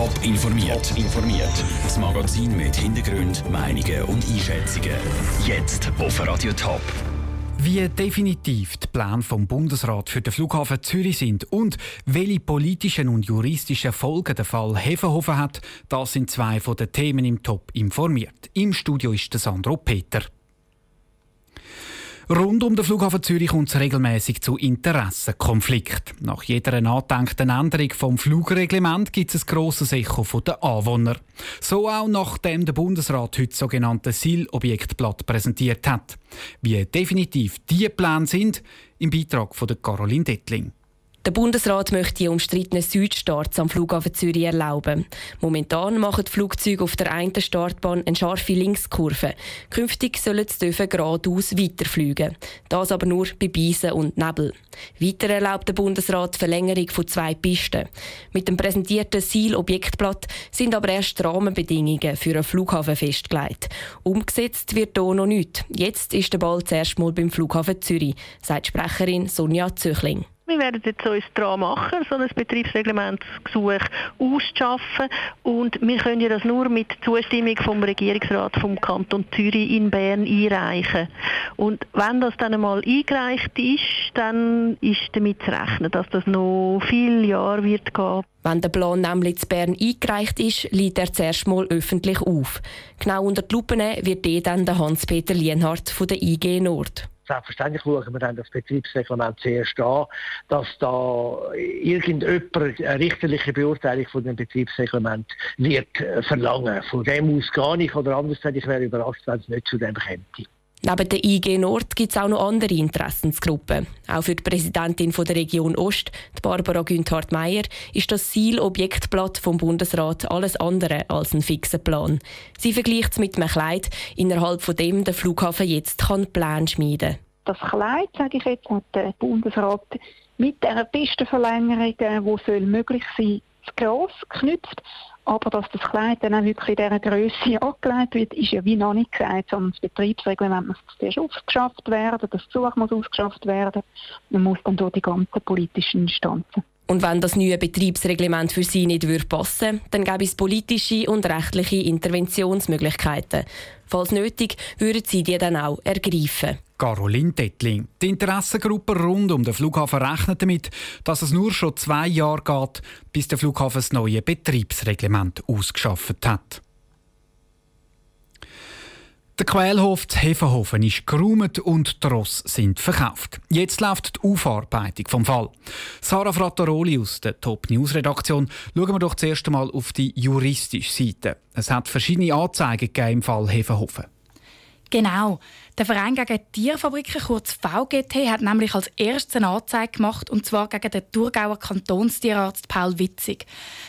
Top informiert. informiert. Das Magazin mit Hintergrund, Meinungen und Einschätzungen. Jetzt auf Radio Top. Wie definitiv die Pläne vom Bundesrat für den Flughafen Zürich sind und welche politischen und juristischen Folgen der Fall Hefenhofen hat, das sind zwei von den Themen im Top informiert. Im Studio ist der Sandro Peter. Rund um den Flughafen Zürich kommt es regelmäßig zu Interessenkonflikten. Nach jeder nachdenkten Änderung vom Flugreglement gibt es ein grosses Echo der Anwohner. So auch nachdem der Bundesrat heute sogenannte SIL-Objektblatt präsentiert hat. Wie definitiv diese Pläne sind, im Beitrag von Caroline Dettling. Der Bundesrat möchte die umstrittenen Südstarts am Flughafen Zürich erlauben. Momentan machen die Flugzeuge auf der einen Startbahn eine scharfe Linkskurve. Künftig sollen sie geradeaus weiterfliegen. Das aber nur bei Beisen und Nebel. Weiter erlaubt der Bundesrat die Verlängerung von zwei Pisten. Mit dem präsentierten Ziel-Objektblatt sind aber erst Rahmenbedingungen für einen Flughafen festgelegt. Umgesetzt wird hier noch nichts. Jetzt ist der Ball zuerst mal beim Flughafen Zürich, sagt Sprecherin Sonja Zöchling. Wir werden jetzt uns daran machen, so ein Betriebsreglementsgesuch auszuschaffen. Und wir können ja das nur mit Zustimmung vom Regierungsrat vom Kanton Zürich in Bern einreichen. Und wenn das dann einmal eingereicht ist, dann ist damit zu rechnen, dass das noch viele Jahre wird gehen. Wenn der Plan nämlich zu Bern eingereicht ist, liegt er zuerst mal öffentlich auf. Genau unter die Lupe wird eh dann der Hans-Peter Lienhardt von der IG Nord. Selbstverständlich schauen wir dann das Betriebsreglement zuerst an, dass da irgendjemand eine richterliche Beurteilung von dem Betriebsreglement wird äh, verlangen. Von dem aus gar nicht oder anders, ich wäre überrascht, wenn es nicht zu dem käme. Neben der IG Nord gibt es auch noch andere Interessensgruppen. Auch für die Präsidentin der Region Ost, Barbara Günthard-Meyer, ist das Ziel-Objektblatt vom Bundesrat alles andere als ein fixer Plan. Sie vergleicht es mit einem Kleid, innerhalb von dem der Flughafen jetzt kann Plan schmieden Das Kleid, sage ich jetzt, hat der Bundesrat mit dieser Pistenverlängerung, die möglich sein soll, gross geknüpft. Aber dass das Kleid dann auch wirklich in dieser Größe angelegt wird, ist ja wie noch nicht gesagt, sondern das Betriebsreglement muss zuerst ausgeschafft werden, das Zug muss ausgeschafft werden, man muss dann durch die ganzen politischen Instanzen. Und wenn das neue Betriebsreglement für Sie nicht passen würde, dann gäbe es politische und rechtliche Interventionsmöglichkeiten. Falls nötig, würden Sie die dann auch ergreifen. Caroline Dettling. Die Interessengruppe rund um den Flughafen rechnet damit, dass es nur schon zwei Jahre geht, bis der Flughafen das neue Betriebsreglement ausgeschafft hat. Der Quellhof zu Hefenhofen ist geräumt und die Ross sind verkauft. Jetzt läuft die Aufarbeitung vom Fall. Sarah Frattaroli aus der Top News Redaktion. Schauen wir doch zuerst einmal auf die juristische Seite. Es hat verschiedene Anzeigen im Fall Hefenhofen. Genau. Der Verein gegen Tierfabriken, kurz VGT, hat nämlich als erstes eine Anzeige gemacht, und zwar gegen den Thurgauer Kantonstierarzt Paul Witzig.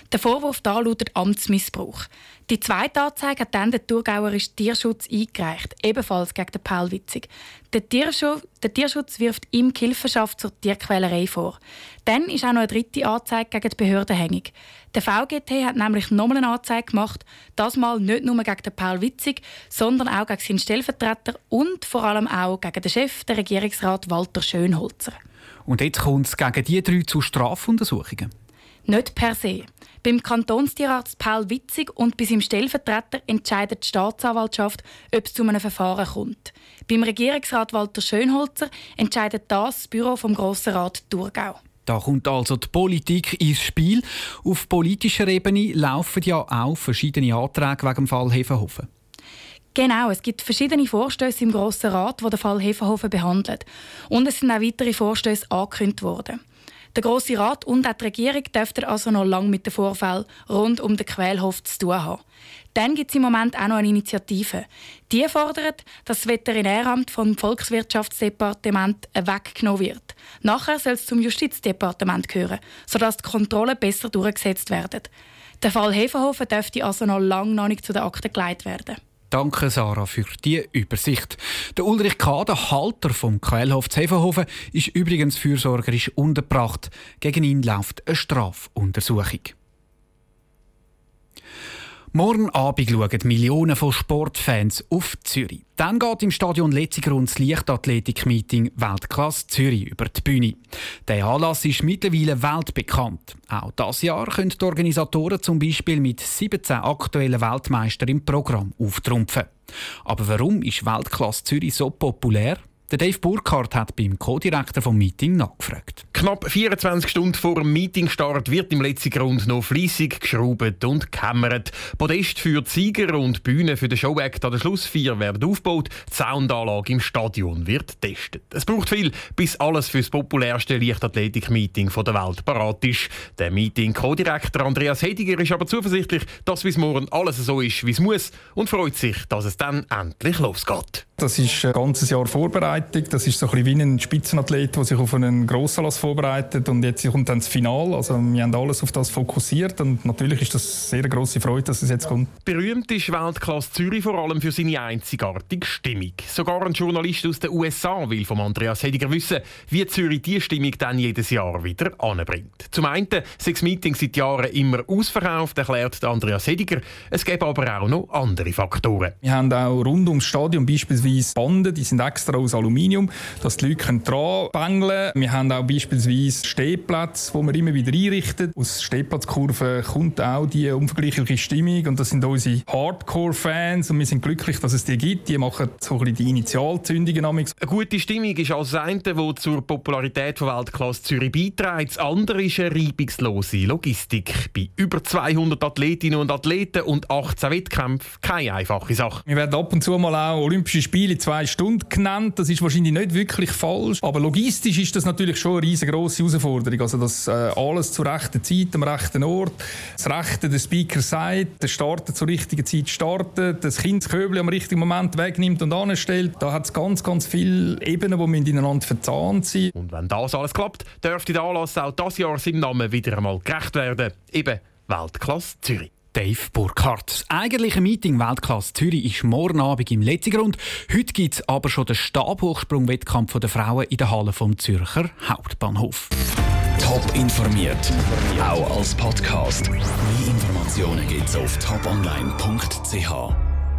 Der Vorwurf da lautet Amtsmissbrauch. Die zweite Anzeige hat dann der Thurgauerische Tierschutz eingereicht, ebenfalls gegen den Paul Witzig. Der Tierschutz, der Tierschutz wirft ihm Hilfenschaft zur Tierquälerei vor. Dann ist auch noch eine dritte Anzeige gegen die Behörden hängig. Der VGT hat nämlich nochmal eine Anzeige gemacht, das mal nicht nur gegen den Paul Witzig, sondern auch gegen seinen Stellvertreter und vor allem auch gegen den Chef, den Regierungsrat Walter Schönholzer. Und jetzt kommt es gegen die drei zu Strafuntersuchungen? Nicht per se. Beim Kantonstierarzt Paul Witzig und bei seinem Stellvertreter entscheidet die Staatsanwaltschaft, ob es zu einem Verfahren kommt. Beim Regierungsrat Walter Schönholzer entscheidet das, das Büro vom Grossen Rat Thurgau. Da kommt also die Politik ins Spiel. Auf politischer Ebene laufen ja auch verschiedene Anträge wegen dem Fall Hefenhofen. Genau, es gibt verschiedene Vorstöße im Grossen Rat, die den Fall Hefenhofen behandeln. Und es sind auch weitere Vorstöße angekündigt worden. Der Grosse Rat und auch die Regierung dürften also noch lange mit den Vorfällen rund um den Quälhof zu tun haben. Dann gibt es im Moment auch noch eine Initiative. Die fordert, dass das Veterinäramt vom Volkswirtschaftsdepartement weggenommen wird. Nachher soll es zum Justizdepartement gehören, sodass die Kontrollen besser durchgesetzt werden. Der Fall Hefenhofen dürfte also noch lange noch nicht zu den Akten geleitet werden. Danke, Sarah, für die Übersicht. Der Ulrich Kader, Halter vom Quellhof Zevenhofen, ist übrigens fürsorgerisch untergebracht. Gegen ihn läuft eine Strafuntersuchung. Morgen Abend schauen Millionen von Sportfans auf Zürich. Dann geht im Stadion Letzigrund das Leichtathletik-Meeting Weltklasse Zürich über die Bühne. Der Anlass ist mittlerweile weltbekannt. Auch das Jahr können die Organisatoren zum Beispiel mit 17 aktuellen Weltmeistern im Programm auftrumpfen. Aber warum ist Weltklasse Zürich so populär? Der Dave Burkhardt hat beim Co-Direktor vom Meeting nachgefragt. Knapp 24 Stunden vor dem Meetingstart wird im letzten Grund noch fließig geschraubt und gekämmert. Podest für die Sieger und Bühne für den Showact an der Schlussfeier werden aufgebaut. Die Soundanlage im Stadion wird getestet. Es braucht viel, bis alles für das populärste Leichtathletik-Meeting der Welt parat ist. Der Meeting-Co-Direktor Andreas Hediger ist aber zuversichtlich, dass bis morgen alles so ist, wie es muss und freut sich, dass es dann endlich losgeht. Das ist ein ganzes Jahr Vorbereitung. Das ist so ein bisschen wie ein Spitzenathlet, der sich auf einen Grossanlass vorbereitet und jetzt kommt dann das Finale. Also wir haben alles auf das fokussiert und natürlich ist das eine sehr grosse Freude, dass es jetzt kommt. Berühmt ist Weltklasse Zürich vor allem für seine einzigartige Stimmung. Sogar ein Journalist aus den USA will von Andreas Hediger wissen, wie Zürich diese Stimmung dann jedes Jahr wieder anbringt. Zum einen sechs Meetings seit Jahren immer ausverkauft, erklärt Andreas Hediger. Es gibt aber auch noch andere Faktoren. Wir haben auch rund ums Stadion beispielsweise beispielsweise Bande, die sind extra aus Aluminium, dass die Leute dran bängeln Wir haben auch beispielsweise Stehplätze, die wir immer wieder einrichten. Aus Stehplatzkurven kommt auch die unvergleichliche Stimmung und das sind unsere Hardcore-Fans und wir sind glücklich, dass es die gibt. Die machen so ein bisschen die Initialzündungen. Eine gute Stimmung ist also das eine, das zur Popularität von Weltklasse Zürich beiträgt. Das andere ist eine reibungslose Logistik. Bei über 200 Athletinnen und Athleten und 18 Wettkämpfen keine einfache Sache. Wir werden ab und zu mal auch Olympische Spiele In zwei Stunden genannt. Das ist wahrscheinlich nicht wirklich falsch. Aber logistisch ist das natürlich schon eine riesengroße Herausforderung. Also, dass äh, alles zur rechten Zeit, am rechten Ort, das Rechte der Speaker sagt, der Starter zur richtigen Zeit startet, das Kind das Köbel am richtigen Moment wegnimmt und anstellt. Da hat es ganz, ganz viele Ebenen, die ineinander verzahnt sind. Und wenn das alles klappt, dürfte der Anlass auch dieses Jahr seinem Namen wieder einmal gerecht werden. Eben Weltklasse Zürich. Dave Burkhardt. Das eigentliche Meeting Weltklasse Zürich ist morgen Abend im Letzigrund. Heute gibt es aber schon den Stabhochsprung-Wettkampf der Frauen in der Halle vom Zürcher Hauptbahnhof. Top informiert, auch als Podcast. Mehr Informationen gibt es auf toponline.ch.